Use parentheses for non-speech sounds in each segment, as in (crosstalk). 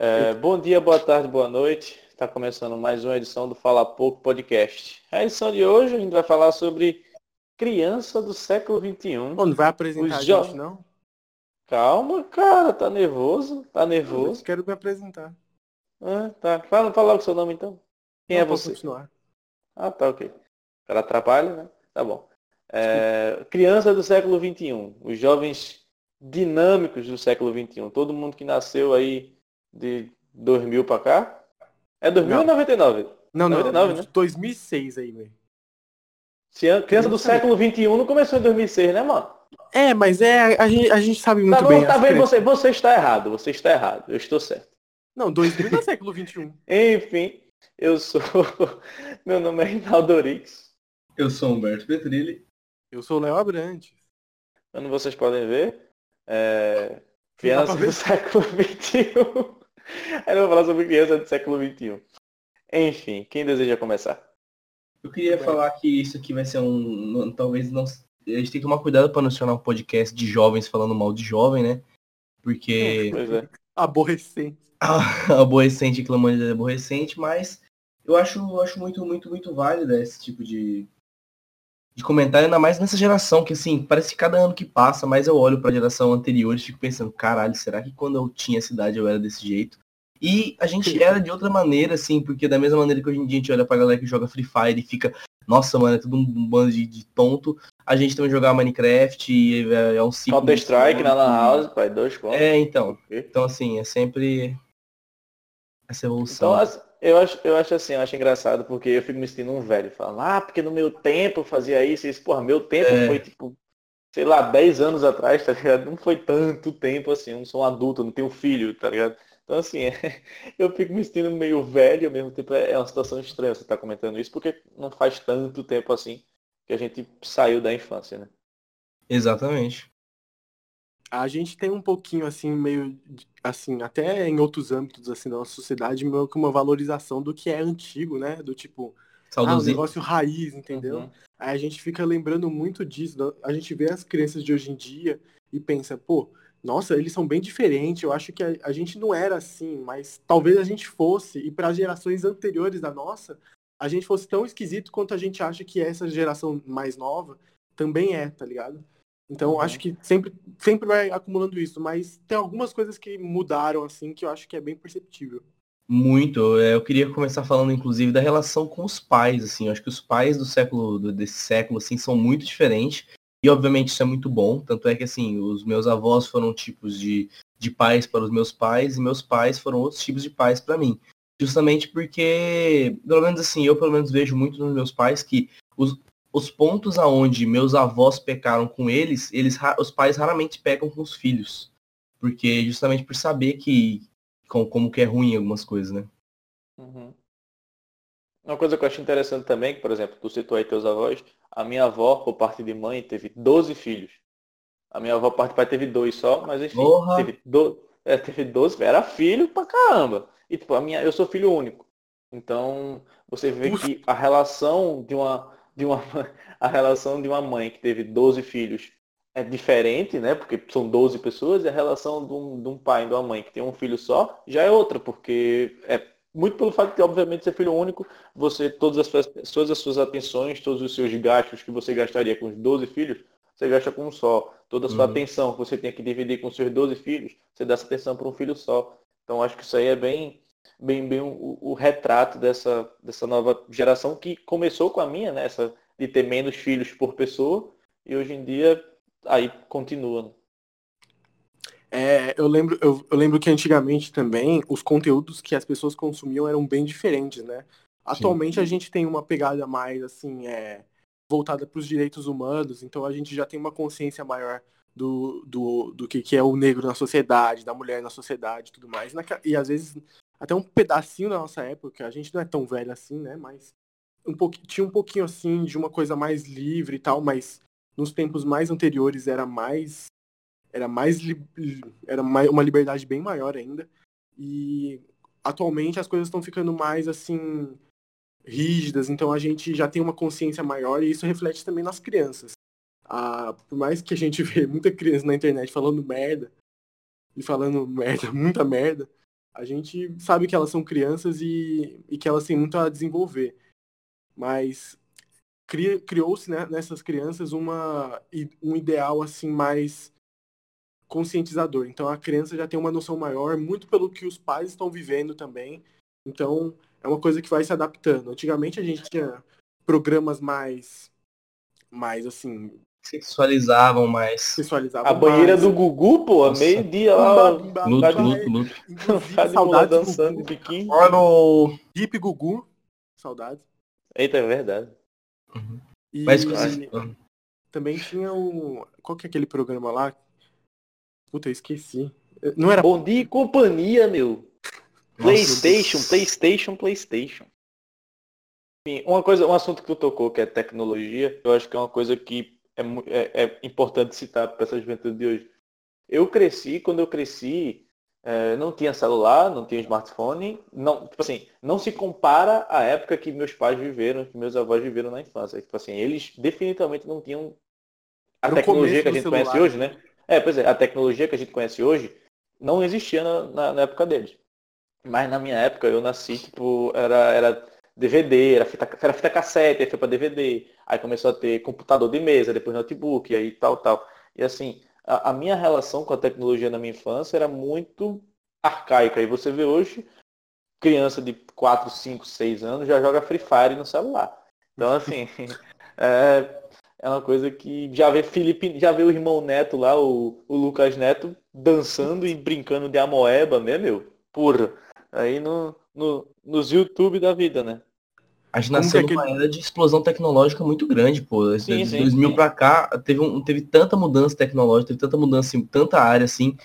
É, bom dia, boa tarde, boa noite. Está começando mais uma edição do Fala Pouco Podcast. A edição de hoje a gente vai falar sobre criança do século XXI. Pô, não vai apresentar a jo- gente, não? Calma, cara, tá nervoso? Tá Eu nervoso? quero me apresentar. Ah, tá. Fala, fala logo o seu nome então. Quem Não, é você? continuar. Ah, tá, ok. O cara atrapalha, né? Tá bom. É, criança do século XXI. Os jovens dinâmicos do século XXI. Todo mundo que nasceu aí de 2000 pra cá. É 2000 ou Não. 99? Não, não, 99, de né? 2006 aí, velho. Criança do Não século XXI não começou em 2006, né, mano? É, mas é, a gente, a gente sabe muito Tá, bom, bem. tá crenças. Você, você está errado. Você está errado. Eu estou certo. Não, 2000 não (laughs) é século 21. Enfim, eu sou... (laughs) Meu nome é Reinaldo Orix. Eu sou Humberto Petrilli. Eu sou o Léo Abrantes. Como vocês podem ver, é... Criança do século XXI. Aí eu vou falar sobre criança do século XXI. Enfim, quem deseja começar? Eu queria falar que isso aqui vai ser um. Talvez não. A gente tem que tomar cuidado para não se tornar um podcast de jovens falando mal de jovem, né? Porque Pois é. Aborrecente. a (laughs) aborrecente clamando de aborrecente, mas eu acho, eu acho muito, muito, muito válido esse tipo de, de comentário, ainda mais nessa geração, que assim, parece que cada ano que passa, mais eu olho pra geração anterior e fico pensando, caralho, será que quando eu tinha essa idade eu era desse jeito? E a gente era de outra maneira, assim, porque da mesma maneira que hoje em dia a gente olha pra galera que joga Free Fire e fica, nossa, mano, é tudo um bando de, de tonto, a gente também jogava Minecraft e é, é um ciclo. Counter Strike na Lan House, pai, dois contos. É, então. Então, assim, é sempre essa evolução. Então, eu acho, eu acho assim, eu acho engraçado, porque eu fico me sentindo um velho, falando, ah, porque no meu tempo eu fazia isso, e isso, porra, meu tempo É. foi tipo, sei lá, 10 anos atrás, tá ligado? Não foi tanto tempo assim, eu não sou um adulto, não tenho filho, tá ligado? Então assim, (laughs) eu fico me sentindo meio velho, ao mesmo tempo é é uma situação estranha você estar comentando isso, porque não faz tanto tempo assim que a gente saiu da infância, né? Exatamente. A gente tem um pouquinho, assim, meio, assim, até em outros âmbitos, assim, da nossa sociedade, meio que uma valorização do que é antigo, né? Do tipo, ah, Saudosismo. negócio raiz, entendeu? Uhum. Aí a gente fica lembrando muito disso. A gente vê as crianças de hoje em dia e pensa, pô, nossa, eles são bem diferentes. Eu acho que a, a gente não era assim, mas talvez a gente fosse. E para as gerações anteriores da nossa, a gente fosse tão esquisito quanto a gente acha que essa geração mais nova também é, tá ligado? Então Uhum. acho que sempre, sempre vai acumulando isso. Mas tem algumas coisas que mudaram, assim, que eu acho que é bem perceptível. Muito. É, Eu queria começar falando, inclusive, da relação com os pais, assim. Eu acho que os pais do século, do- desse século, assim, são muito diferentes. E, obviamente, isso é muito bom. Tanto é que, assim, os meus avós foram tipos de, de pais para os meus pais e meus pais foram outros tipos de pais para mim. Justamente porque, pelo menos assim, eu pelo menos vejo muito nos meus pais que os, os pontos aonde meus avós pecaram com eles, eles os pais raramente pecam com os filhos. Porque justamente por saber que com- como que é ruim algumas coisas, né? Uhum. Uma coisa que eu acho interessante também, que, por exemplo, tu citou aí teus avós, a minha avó, por parte de mãe, teve 12 filhos. A minha avó, por parte de pai, teve dois só, mas enfim, Porra! teve, do... é, teve 12, era filho pra caramba. E tipo, a minha, eu sou filho único. Então, você vê Ufa. que a relação de uma, de uma, (laughs) a relação de uma mãe que teve 12 filhos é diferente, né? Porque são 12 pessoas, e a relação de um, de um pai e de uma mãe que tem um filho só já é outra, porque é muito pelo fato de, obviamente, ser filho único, você, todas as, suas, todas as suas atenções, todos os seus gastos que você gastaria com os 12 filhos, você gasta com um só. Toda a sua Uhum. atenção que você tem que dividir com seus 12 filhos, você dá essa atenção para um filho só. Então acho que isso aí é bem, bem, bem o, o retrato dessa, dessa nova geração que começou com a minha, né? Essa de ter menos filhos por pessoa, e hoje em dia aí continua. né? É, eu lembro, eu, eu lembro que antigamente também os conteúdos que as pessoas consumiam eram bem diferentes, né? Atualmente a gente tem uma pegada mais assim, é, voltada para os direitos humanos, então a gente já tem uma consciência maior do, do, do que, que é o negro na sociedade, da mulher na sociedade e tudo mais. E às vezes até um pedacinho da nossa época, a gente não é tão velho assim, né? Mas um pouquinho, tinha um pouquinho assim de uma coisa mais livre e tal, mas nos tempos mais anteriores era mais era mais era mai- uma liberdade bem maior ainda e atualmente as coisas estão ficando mais assim rígidas então a gente já tem uma consciência maior e isso reflete também nas crianças ah, por mais que a gente (laughs) vê muita criança na internet falando merda e falando merda (laughs) muita merda a gente sabe que elas são crianças e, e que elas têm muito a desenvolver. Mas cri, criou-se né, nessas crianças uma, um ideal assim mais conscientizador. Então a criança já tem uma noção maior, muito pelo que os pais estão vivendo também. Então é uma coisa que vai se adaptando. Antigamente a gente tinha programas mais mais assim sexualizavam mais. Sexualizavam a banheira mais. do Gugu, pô, meio-dia lá. Luto, luto, luto. Inclusive, (laughs) de mulher saudades dançando de biquíni. Mano! Hip Gugu. Saudades. Eita, é verdade. E Mas também tinha o. Qual que é aquele programa lá? Puta, eu esqueci. Não era. Bom dia e companhia, meu. Playstation, Playstation, Playstation. Enfim, uma coisa, um assunto que tu tocou, que é tecnologia, eu acho que é uma coisa que é, é- é importante citar para essa juventude de hoje. Eu cresci, quando eu cresci, eh, não tinha celular, não tinha smartphone, não, tipo assim, não se compara à época que meus pais viveram, que meus avós viveram na infância. Tipo assim, eles definitivamente não tinham a Era tecnologia que a gente celular. conhece hoje, né? É, pois é, a tecnologia que a gente conhece hoje não existia na, na- na época deles. Mas na minha época eu nasci, tipo, era, era DVD, era fita, era fita cassete, aí foi para DVD, aí começou a ter computador de mesa, depois notebook, aí tal, tal. E assim, a, a minha relação com a tecnologia na minha infância era muito arcaica. E você vê hoje, criança de 4, 5, 6 anos já joga Free Fire no celular. Então assim, (laughs) é, é uma coisa que já vê Felipe, já vê o irmão Neto lá, o, o Lucas Neto, dançando e brincando de amoeba, né, meu? Porra. Aí no, no, nos YouTube da vida, né? A gente nasceu é numa era de explosão tecnológica muito grande, pô. Esse- Sim, de sim, 2000 sim. pra cá, teve, um, teve tanta mudança tecnológica, teve tanta mudança em tanta área, assim,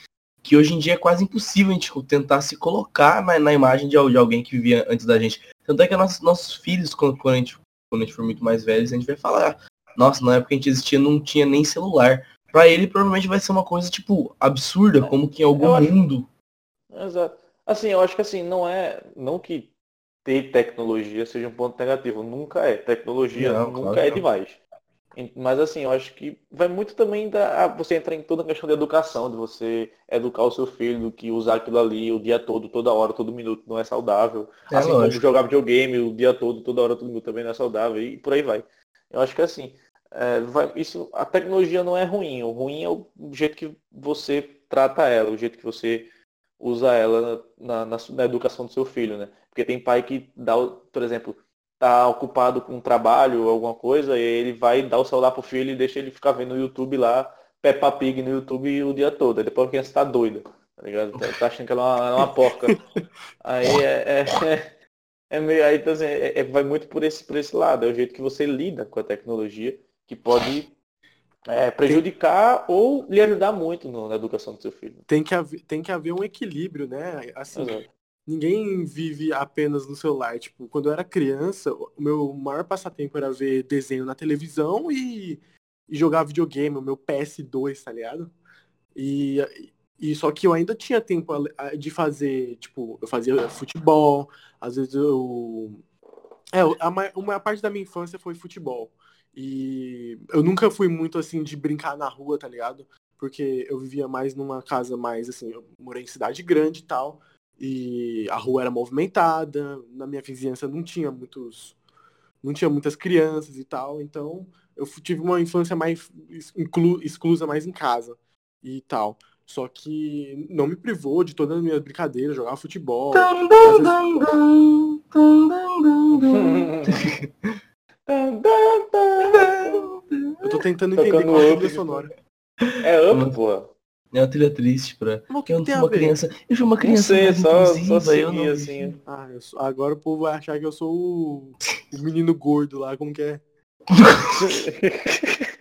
que hoje em dia é quase impossível a gente tentar se colocar na, na imagem de, de alguém que vivia antes da gente. Tanto é que nossos, nossos filhos, quando, quando, a gente, quando a gente for muito mais velhos, a gente vai falar, nossa, na época que a gente existia não tinha nem celular. Pra ele, provavelmente vai ser uma coisa, tipo, absurda, como que em algum acho- mundo. Exato. Assim, eu acho que assim, não é. Não que ter tecnologia seja um ponto negativo. Nunca é. Tecnologia Não, nunca claro é não. demais. Em- Mas assim, eu acho que vai muito também da. Você entra em toda a questão de educação, de você educar o seu filho, do que usar aquilo ali o dia todo, toda hora, todo minuto, não é saudável. É assim como lógico. jogar videogame o dia todo, toda hora, todo minuto também não é saudável. E por aí vai. Eu acho que assim, é, vai- isso, a tecnologia não é ruim. O ruim é o jeito que você trata ela, o jeito que você usa ela na, na, na educação do seu filho, né? Porque tem pai que dá, por exemplo, tá ocupado com trabalho ou alguma coisa, e ele vai dar o celular pro filho e deixa ele ficar vendo o YouTube lá, Peppa Pig no YouTube o dia todo. Aí depois a criança tá doida, tá ligado? Tá, tá achando que ela é uma, é uma porca. (laughs) Aí é, é, é meio, aí, então, assim, é- é- vai muito por esse, por esse lado, é o jeito que você lida com a tecnologia que pode é, prejudicar ou lhe ajudar muito no- na educação do seu filho. Tem que, haver, tem que haver um equilíbrio, né? Assim, Exato. Ninguém vive apenas no celular. Tipo, quando eu era criança, o meu maior passatempo era ver desenho na televisão e, e jogar videogame, o meu PS2, tá ligado? E, e só que eu ainda tinha tempo a- a- de fazer, tipo, eu fazia futebol, às vezes eu. É, a, ma- uma parte da minha infância foi futebol. E eu nunca fui muito assim de brincar na rua, tá ligado? Porque eu vivia mais numa casa mais assim, eu morei em cidade grande e tal. E a rua era movimentada, na minha vizinhança não tinha muitos. Não tinha muitas crianças e tal, então eu tive uma infância mais inclu- exclusa mais em casa e tal. Só que não me privou de todas as minhas brincadeiras, jogar futebol. (laughs) Eu tô tentando entender Tocando qual é a trilha sonora. É up, pô. É uma trilha triste pra. Mas que Eu tem uma ver? criança. Eu fui uma Não criança sei, mais só, só inclusiva, eu não seguir assim. Ah, eu sou- agora o povo vai achar que eu sou o, o menino gordo lá, como que é? (laughs)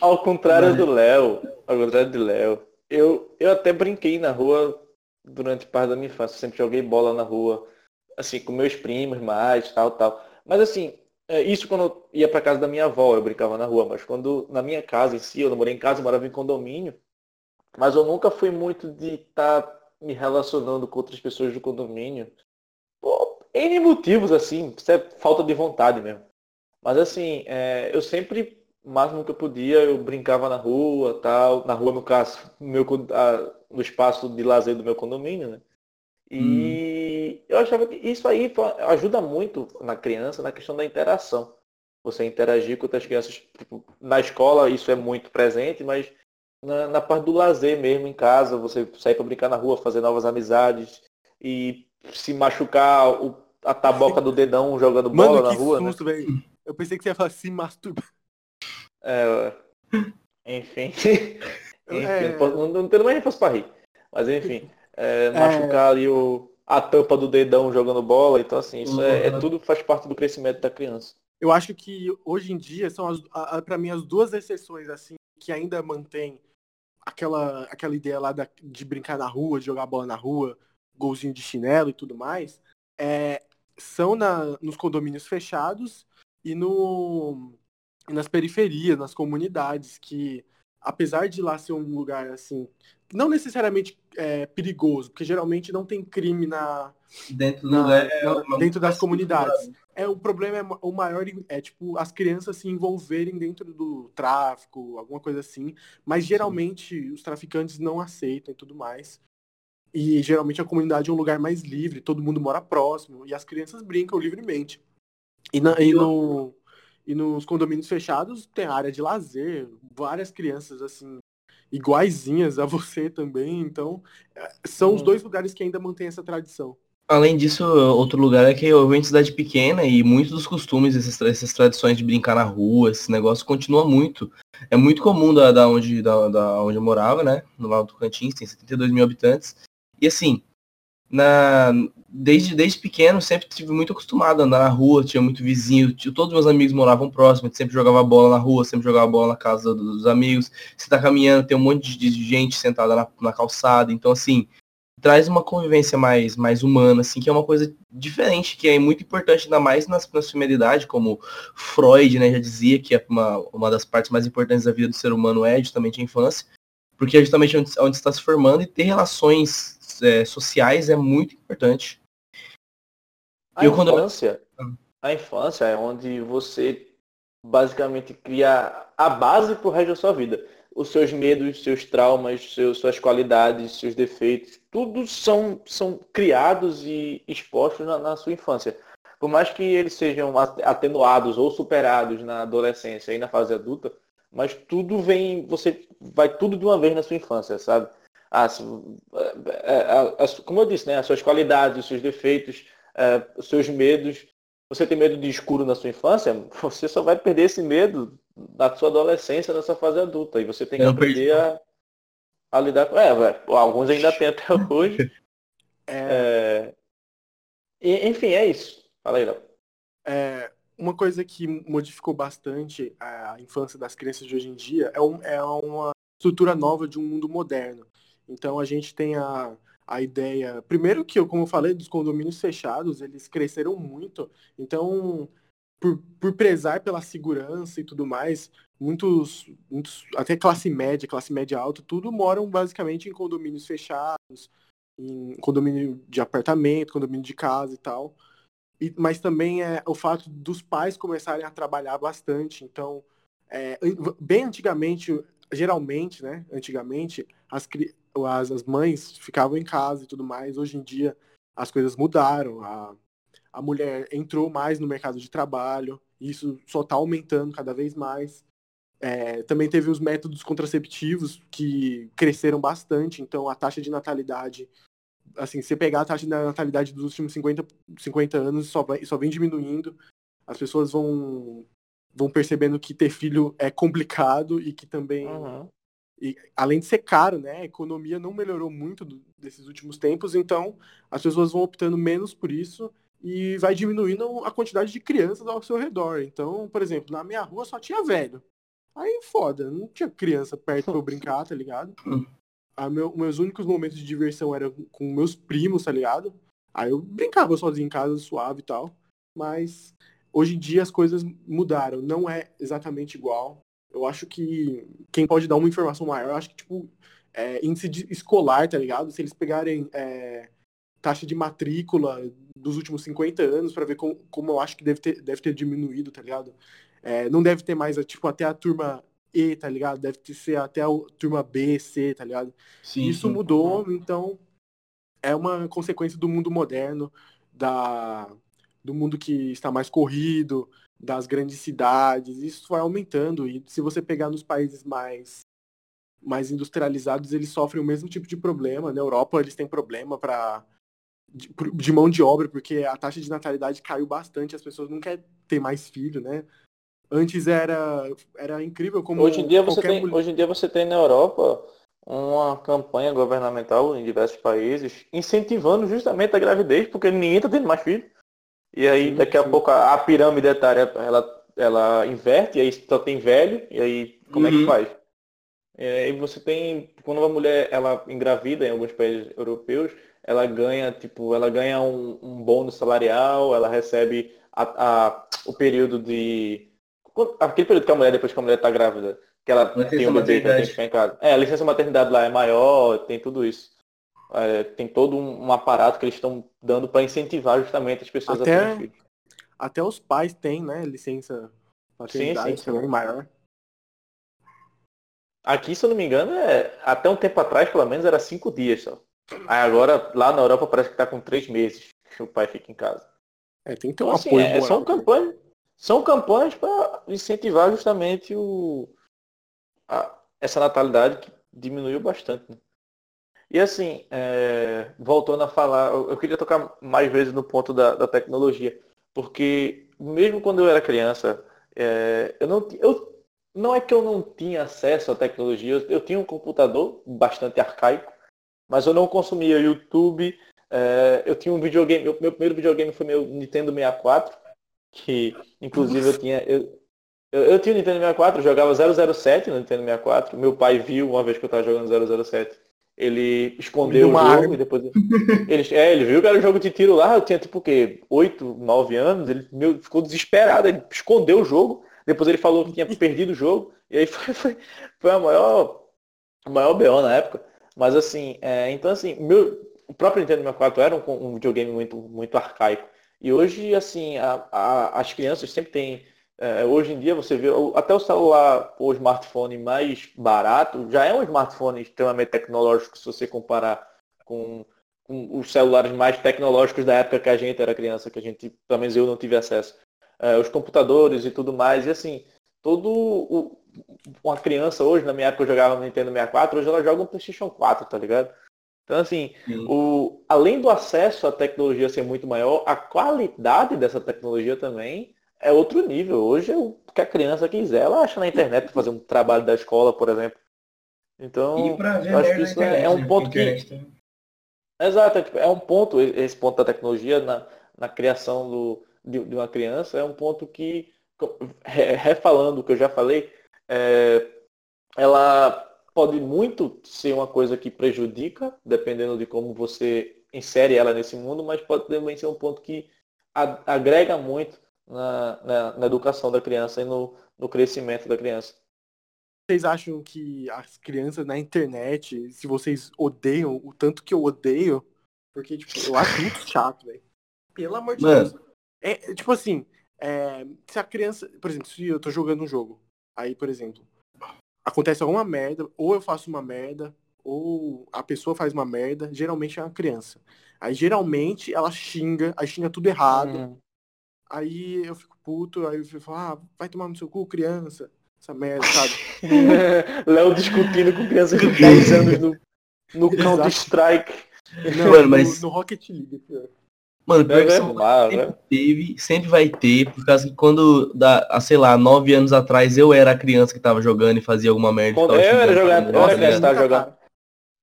Ao contrário do Léo, ao contrário do Léo, eu, eu até brinquei na rua durante parte da minha infância. Eu sempre joguei bola na rua, assim, com meus primos mais, tal, tal. Mas assim, é, isso quando eu ia pra casa da minha avó, eu brincava na rua, mas quando na minha casa em si, eu não morei em casa, eu morava em condomínio, mas eu nunca fui muito de estar me relacionando com outras pessoas do condomínio. Por N motivos, assim, isso é falta de vontade mesmo. Mas assim, é, eu sempre, o máximo que eu podia, eu brincava na rua, tal, na rua no caso, no, meu, a- no espaço de lazer do meu condomínio, né? E hum. eu achava que isso aí ajuda muito na criança na questão da interação. Você interagir com outras crianças. Tipo, na escola isso é muito presente, mas na, na parte do lazer mesmo, em casa, você sair para brincar na rua, fazer novas amizades e se machucar o, a taboca do dedão jogando bola Mano, na rua. Susto, né? Eu pensei que você ia falar se masturbar. É, enfim. (laughs) enfim é... não, não, tenho mais resposta para rir. Mas enfim. É, (laughs) é, machucar ali o, a tampa do dedão jogando bola. Então, assim, isso é, é, tudo faz parte do crescimento da criança. Eu acho que hoje em dia são, para mim, as duas exceções, assim, que ainda mantém aquela, aquela ideia lá da, de brincar na rua, de jogar bola na rua, golzinho de chinelo e tudo mais, é, são na, nos condomínios fechados e no, nas periferias, nas comunidades, que apesar de lá ser um lugar assim não necessariamente é, perigoso, porque geralmente não tem crime na dentro, na, lugar, é na, dentro das comunidades. É o problema é o maior é tipo as crianças se envolverem dentro do tráfico, alguma coisa assim, mas geralmente Sim. os traficantes não aceitam e tudo mais. E geralmente a comunidade é um lugar mais livre, todo mundo mora próximo e as crianças brincam livremente. E, na, e no e nos condomínios fechados tem área de lazer, várias crianças assim iguaizinhas a (laughs) você também. Então, é, são os dois lugares que ainda mantêm essa tradição. Além disso, outro lugar é que eu venho em cidade pequena e muitos dos costumes, essas, essas tradições de brincar na rua, esse negócio continua muito. É muito comum da, da, onde, da, da onde eu morava, né? No Alto Cantins, tem 72 mil habitantes. E assim, na, desde, desde pequeno sempre tive muito acostumado a andar na rua, tinha muito vizinho, tinha, todos meus amigos moravam próximo, sempre jogava bola na rua, sempre jogava bola na casa dos, amigos. Você tá caminhando, tem um monte de, gente sentada na, na, calçada, então assim, traz uma convivência mais, mais humana, assim, que é uma coisa diferente, que é muito importante, ainda mais na, na sua como Freud, né, já dizia que é uma, uma das partes mais importantes da vida do ser humano é justamente a infância, porque é justamente onde, onde está se formando e ter relações é, sociais é muito importante. A eu, infância, quando... a infância é onde você basicamente cria a base para o resto da sua vida. Os seus medos, seus traumas, seus, suas qualidades, seus defeitos, tudo são, são criados e expostos na, na sua infância. Por mais que eles sejam atenuados ou superados na adolescência e na fase adulta, mas tudo vem, você vai tudo de uma vez na sua infância, sabe? As, as, como eu disse, né, as suas qualidades, os seus defeitos, é, os seus medos. Você tem medo de escuro na sua infância, (laughs) você só vai perder esse medo na sua adolescência, na sua fase adulta. E você tem que eu aprender a, a, lidar com. É, alguns ainda tem até (laughs) hoje. É... É... enfim, é isso. Fala aí, Léo. É, uma coisa que modificou bastante a infância das crianças de hoje em dia é, um, é uma estrutura nova de um mundo moderno. Então a gente tem a, a ideia. Primeiro que, como eu falei, dos condomínios fechados, eles cresceram muito. Então, por, por prezar pela segurança e tudo mais, muitos, muitos, até classe média, classe média alta, tudo moram basicamente em condomínios fechados, em condomínio de apartamento, condomínio de casa e tal. E, mas também é o fato dos pais começarem a trabalhar bastante. Então, é, bem antigamente, geralmente, né, antigamente, as, as, as mães ficavam em casa e tudo mais. Hoje em dia as coisas mudaram. A, a mulher entrou mais no mercado de trabalho. E isso só está aumentando cada vez mais. É, também teve os métodos contraceptivos que cresceram bastante. Então a taxa de natalidade assim, você pegar a taxa de natalidade dos últimos 50, 50 anos só, só vem diminuindo. As pessoas vão, vão percebendo que ter filho é complicado e que também uhum. E, além de ser caro, né? A economia não melhorou muito do, desses últimos tempos, então as pessoas vão optando menos por isso e vai diminuindo a quantidade de crianças ao seu redor. Então, por exemplo, na minha rua só tinha velho. Aí foda, não tinha criança perto pra eu brincar, tá ligado? (laughs) Meu, meus únicos momentos de diversão eram com meus primos, tá ligado? Aí eu brincava sozinho em casa, suave e tal. Mas hoje em dia as coisas mudaram. Não é exatamente igual. Eu acho que quem pode dar uma informação maior, eu acho que, tipo, é, índice escolar, tá ligado? Se eles pegarem é, taxa de matrícula dos últimos 50 anos para ver como, como eu acho que deve ter, deve ter diminuído, tá ligado? É, não deve ter mais, tipo, até a turma E, tá ligado? Deve ter, ser até a turma B, C, tá ligado? Sim, Isso sim. mudou, então é uma consequência do mundo moderno, da, do mundo que está mais corrido, das grandes cidades. Isso vai aumentando. E se você pegar nos países mais, mais industrializados, eles sofrem o mesmo tipo de problema. Na Europa, eles têm problema para de, de, mão de obra, porque a taxa de natalidade caiu bastante, as pessoas não querem ter mais filho, né? Antes era, era incrível como. Hoje em, dia você tem, mulher... hoje em dia você tem na Europa uma campanha governamental em diversos países incentivando justamente a gravidez, porque ninguém está tendo mais filho. E aí daqui a pouco a, a, pirâmide etária ela, ela inverte, e aí só tem velho, e aí como uhum. é que uhum. faz? E aí você tem, quando uma mulher ela engravida em alguns países europeus, ela ganha, tipo, ela ganha um, um bônus salarial, ela recebe a, a, o período de. Aquele período que a mulher, depois que a mulher está grávida, que ela tem um bebê que tem que ficar em casa. É, a licença maternidade lá é maior, tem tudo isso. É, tem todo um, um, aparato que eles estão dando para incentivar justamente as pessoas até, a terem filhos. Até os pais têm, né, licença maternidade sim, sim, também maior. Aqui, se eu não me engano, é, até um tempo atrás, pelo menos, era cinco dias só. Aí agora, lá na Europa, parece que está com três meses que o pai fica em casa. É, tem que ter um então, assim, apoio. É, são, campanhas, são campanhas para incentivar justamente o, a, essa natalidade que diminuiu bastante. Né? E assim, é, voltando a falar, eu, queria tocar mais vezes no ponto da, da tecnologia, porque mesmo quando eu era criança, é, eu não eu, não é que eu não tinha acesso à tecnologia, eu, eu tinha um computador bastante arcaico, mas eu não consumia YouTube. É, eu tinha um videogame, meu, meu primeiro videogame foi meu Nintendo 64, que inclusive eu tinha. Eu, eu, eu tinha o Nintendo 64, jogava 007 no Nintendo 64. Meu pai viu uma vez que eu estava jogando 007. Ele escondeu o jogo e depois. Ele, é, ele viu que era um jogo de tiro lá, eu tinha tipo o quê? 8, 9 anos, ele meu, ficou desesperado, ele escondeu o jogo, depois ele falou que tinha perdido o jogo, e aí (laughs) foi, foi, foi a maior, a maior BO na época. Mas assim, é, então assim, meu, o próprio Nintendo 64 era um, um videogame muito, muito arcaico. E hoje, assim, a, a, as crianças sempre têm. É, hoje em dia você vê até o celular ou smartphone mais barato já é um smartphone extremamente tecnológico se você comparar com, com, os celulares mais tecnológicos da época que a gente era criança, que a gente, pelo menos eu não tive acesso. É, os computadores e tudo mais. E assim, todo o, uma criança hoje, na minha época eu jogava no Nintendo 64, hoje ela joga um PlayStation 4, tá ligado? Então assim, o, além do acesso à tecnologia ser muito maior, a qualidade dessa tecnologia também é outro nível. Hoje o que a criança quiser, ela acha na internet para fazer um trabalho da escola, por exemplo. Então, eu acho que isso internet, é um né? ponto que. Exato, é, tipo, é um ponto, esse ponto da tecnologia na, na criação do, de, de uma criança, é um ponto que, refalando o que eu já falei, é, ela pode muito ser uma coisa que prejudica, dependendo de como você insere ela nesse mundo, mas pode também ser um ponto que agrega muito na, na, na educação da criança e no, no crescimento da criança. Vocês acham que as crianças na internet, se vocês odeiam o tanto que eu odeio, porque tipo, eu acho muito (laughs) chato, velho. Pelo amor de Mano. Deus. É, tipo assim, é, se a criança, por exemplo, se eu tô jogando um jogo, Aí, por exemplo, acontece alguma merda, ou eu faço uma merda, ou a pessoa faz uma merda, geralmente é uma criança. Aí geralmente ela xinga, aí xinga tudo errado. Hum. Aí eu fico puto, aí eu fico, ah, vai tomar no seu cu, criança. Essa merda, sabe? (laughs) Léo discutindo com criança de (laughs) 10 anos no, no Counter-Strike. Não, Mano, mas... no, no Rocket League, pior. Mano, pior é que sempre né? teve, sempre vai ter, por causa que quando, da, sei lá, nove anos atrás eu era a criança que tava jogando e fazia alguma merda. Quando eu era jogando, eu era criança que tava jogando.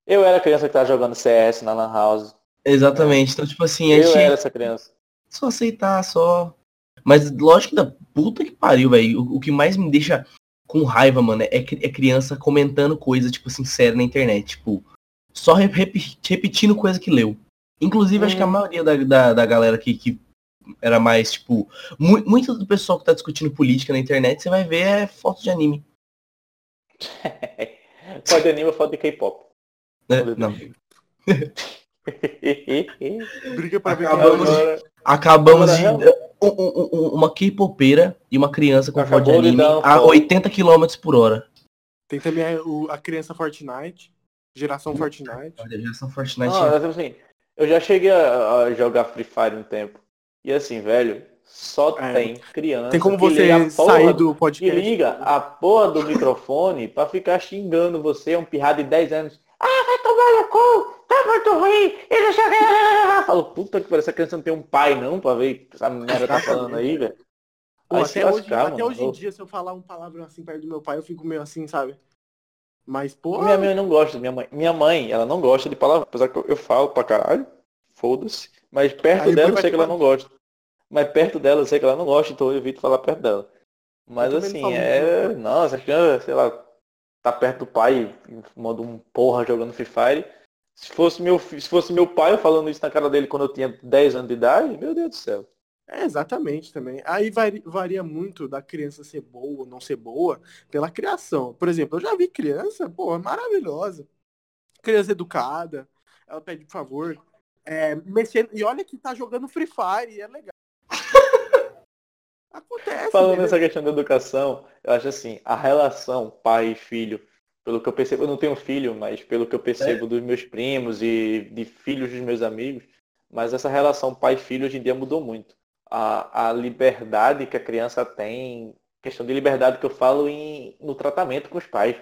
Eu era criança que tava jogando CS na Lan House. Exatamente, então tipo assim, a gente. Eu era essa criança. Só aceitar, só. Mas lógico que da puta que pariu, velho. O, o, que mais me deixa com raiva, mano, é, é criança comentando coisa, tipo séria na internet. Tipo, só rep repetindo coisa que leu. Inclusive, hum. acho que a hum. maioria da, da, da galera aqui que era mais, tipo, mu muito do pessoal que tá discutindo política na internet, você vai ver é foto de anime. (laughs) foto de anime ou foto de K-pop? É, não. (laughs) (laughs) Briga pra ver acabamos, de, acabamos de um, um, uma K-popeira e uma criança com Acabou foto de anime a 80 km por hora. Tem também a, a criança Fortnite, geração Fortnite. Geração Fortnite. Não, assim, Eu já cheguei a, a jogar Free Fire um tempo. E assim, velho, só É, tem criança. Tem como que você sair do que podcast. liga a porra do microfone pra ficar xingando você, um pirrado de 10 anos. Ah, vai tomar no cu, tá muito ruim, e não o que. Falo, puta que pariu, essa criança não tem um pai não pra ver o que essa merda tá falando aí, velho. Pô, até hoje, lascar, até hoje em dia, se eu falar um palavrão assim perto do meu pai, eu fico meio assim, sabe? Mas, pô, Minha mãe não gosta, minha mãe. Minha mãe, ela não gosta de palavra, apesar que eu, eu falo pra caralho, foda-se. Mas perto Aí dela eu sei que ela não gosta. Mas perto dela eu sei que ela não gosta, então eu evito falar perto dela. Mas não assim, é. muito. Nossa, acho que, sei lá, tá perto do pai, manda um porra jogando Free Fire. Se fosse, meu, se fosse meu pai eu falando isso na cara dele quando eu tinha 10 anos de idade, meu Deus do céu. é exatamente também. Aí vari- varia muito da criança ser boa ou não ser boa pela criação. Por exemplo, eu já vi criança, pô, maravilhosa. Criança educada, ela pede por favor. É, mexendo, e olha que tá jogando Free Fire e é legal. (laughs) Acontece. Falando nessa questão da educação, eu acho assim, a relação pai e filho, pelo que eu percebo, eu não tenho filho, mas pelo que eu percebo dos meus primos e de filhos dos meus amigos, mas essa relação pai e filho hoje em dia mudou muito. A, a liberdade que a criança tem, questão de liberdade que eu falo em, no tratamento com os pais.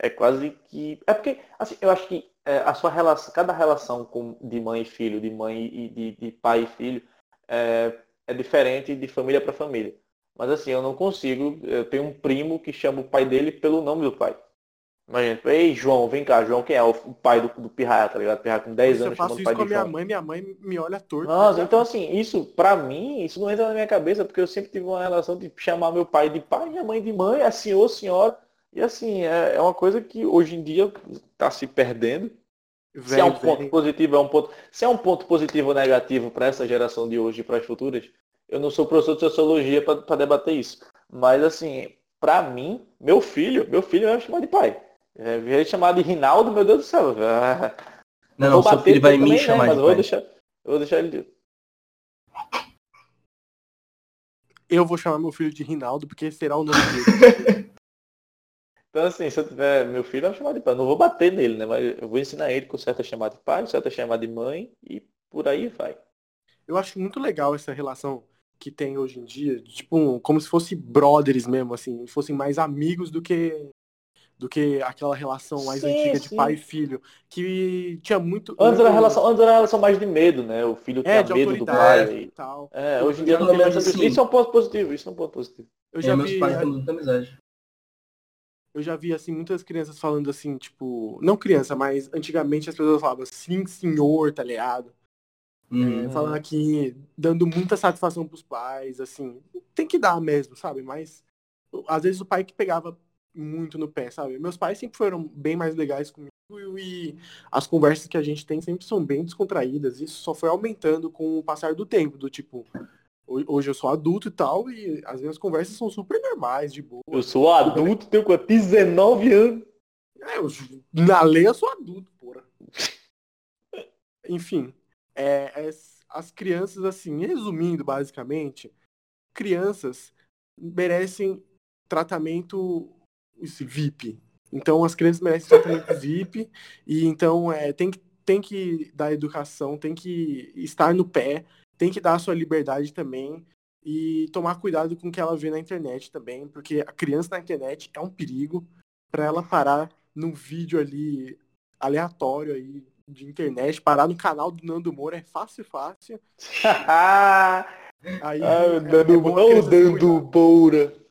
É quase que. É porque, assim, eu acho que é, a sua relação, cada relação com, de mãe e filho, de mãe e de, de pai e filho, é, é diferente de família para família. Mas assim, eu não consigo. Eu tenho um primo que chama o pai dele pelo nome do pai. Imagina, ei João, vem cá, João, quem é? O, pai do, do Pirraia, tá ligado? Pirraia com 10 Se eu anos faço isso pai com a minha João. mãe, minha mãe me olha torto. Nossa, então assim, isso pra mim, isso não entra na minha cabeça, porque eu sempre tive uma relação de chamar meu pai de pai, minha mãe de mãe, é senhor, senhora. E assim, é, é uma coisa que hoje em dia tá se perdendo. Se é um Velho, ponto positivo, é um ponto. Se é um ponto positivo ou negativo para essa geração de hoje e para as futuras, eu não sou professor de sociologia para debater isso. Mas assim, para mim, meu filho, meu filho vai me chamar de pai. É, ele chamar de Rinaldo, meu Deus do céu. Ah, (laughs) Não, não, seu filho vai me também, né, chamar mas de eu vou deixar, eu vou deixar ele. Eu vou chamar meu filho de Rinaldo, porque será o nome dele. (laughs) Então assim, se eu tiver meu filho, eu vou chamar de pai. Não vou bater nele, né? Mas eu vou ensinar ele com certa chamada de pai, certa chamada de mãe e por aí vai. Eu acho muito legal essa relação que tem hoje em dia, tipo, como se fosse brothers mesmo, assim, fossem mais amigos do que do que aquela relação mais Sim, antiga de sim. pai e filho, que tinha muito Antes era, relação, antes era uma relação mais de medo, né? O filho é, tinha de medo do pai. e tal. É, Eu- hoje em dia não já tem mais isso. assim. Isso é um ponto positivo, isso é um ponto positivo. Eu É, já meus vi pais têm muita amizade. eu já vi assim muitas crianças falando assim, tipo, não criança, mas antigamente as pessoas falavam sim, senhor, tá ligado? Uhum. É, falando aqui, dando muita satisfação pros pais, assim, tem que dar mesmo, sabe? Mas às vezes o pai que pegava muito no pé, sabe? Meus pais sempre foram bem mais legais comigo e as conversas que a gente tem sempre são bem descontraídas. Isso só foi aumentando com o passar do tempo, do tipo, ho- hoje eu sou adulto e tal, e as minhas conversas são super normais, de boa. Eu sou adulto, tenho quanto? 19 anos. É, eu, na lei eu sou adulto, porra. Enfim, é, as, as crianças, assim, resumindo basicamente, crianças merecem tratamento esse VIP. Então as crianças merecem tratamento VIP e então é, tem, que, tem que dar educação, tem que estar no pé, tem que dar a sua liberdade também e tomar cuidado com o que ela vê na internet também, porque a criança na internet é um perigo para ela parar num vídeo ali aleatório aí de internet, parar no canal do Nando Moura é fácil, fácil. (laughs) ah, Aí o é- Dando, é bom a olha o criança se Dando cuidar. Boura.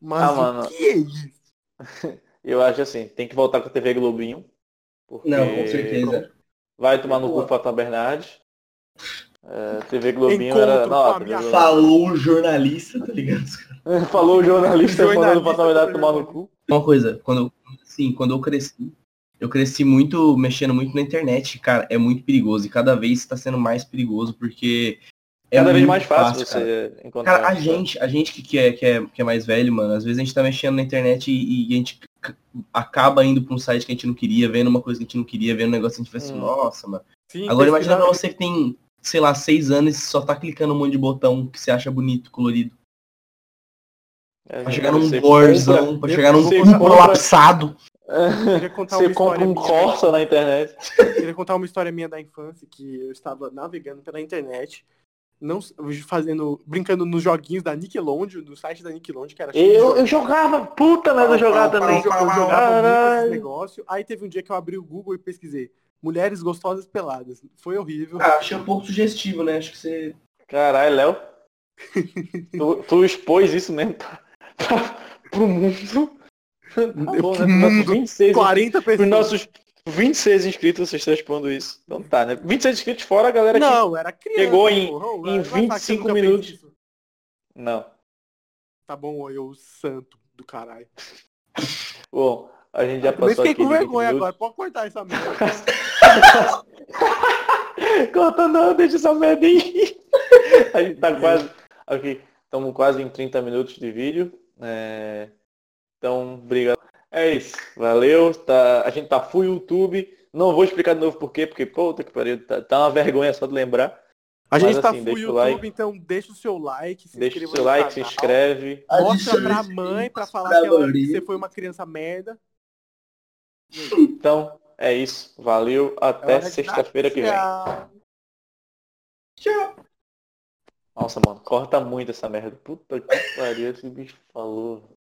Mas Ah, o mano. que é isso? (laughs) Eu acho assim, tem que voltar com a TV Globinho. Porque Não, com certeza. Vai tomar no cu Fátima Bernardes. É, TV Globinho era. Encontro com Não, minha. Falou o jornalista, tá ligado? (laughs) Falou o jornalista, Jornalista mandando o Fátima Bernardes do tomar no cu. Uma coisa, quando eu, sim, quando eu cresci, eu cresci muito, mexendo muito na internet, cara, é muito perigoso e cada vez está sendo mais perigoso porque é Cada vez mais fácil, cara. você encontrar. Cara, a gente, a gente que, que, é, que, é, que é mais velho, mano, às vezes a gente tá mexendo na internet e, e a gente acaba indo pra um site que a gente não queria, vendo uma coisa que a gente não queria, vendo um negócio que a gente fala assim, Hum. nossa, mano. Sim, Agora imagina pra você que tem, sei lá, seis anos e só tá clicando um monte de botão que você acha bonito, colorido. É, Pra chegar num compra- pra chegar num colapsado. (laughs) Você compra um minha. Corsa na internet. Queria contar uma história minha da infância que eu estava navegando pela internet, não fazendo, brincando nos joguinhos da Nickelodeon, do site da Nickelodeon, que era Eu, eu jogava, puta merda, eu jogava Eu, também. jo- eu jogava muito esse negócio. Aí teve um dia que eu abri o Google e pesquisei mulheres gostosas peladas. Foi horrível. Ah, achei um pouco sugestivo, né? Acho que você. Caralho, Léo. (laughs) Tu, tu expôs isso mesmo pra, pra, pro mundo. Tá bom, né? Pros nossos 26, 40 pros pessoas. nossos 26 inscritos, vocês estão expondo isso. Então tá, né? 26 inscritos fora a galera que. Não, era criança. Chegou em- porra. Em vai falar que você 25 nunca fez minutos. Não. Tá bom, eu santo do caralho. Bom, a gente já Eu passou fiquei aqui. com de 20 vergonha minutos. agora. Pode cortar essa merda. (laughs) Corta não, deixa essa merda aí. (laughs) A gente tá quase. Aqui, estamos quase em 30 minutos de vídeo. É, Então, obrigado. É isso. Valeu. Tá... A gente tá full YouTube. Não vou explicar de novo por quê, porque, puta que pariu, tá, tá uma vergonha só de lembrar. A Mas, gente tá assim, full YouTube, like. então deixa o seu like, se Deixa o seu no like, se canal. inscreve. Mostra pra mãe pra falar que, ela- que você foi uma criança merda. Então, é isso. Valeu. É Até dar sexta-feira que vem. tchau. Tchau. Nossa, mano, corta muito essa merda. Puta que pariu, esse bicho falou.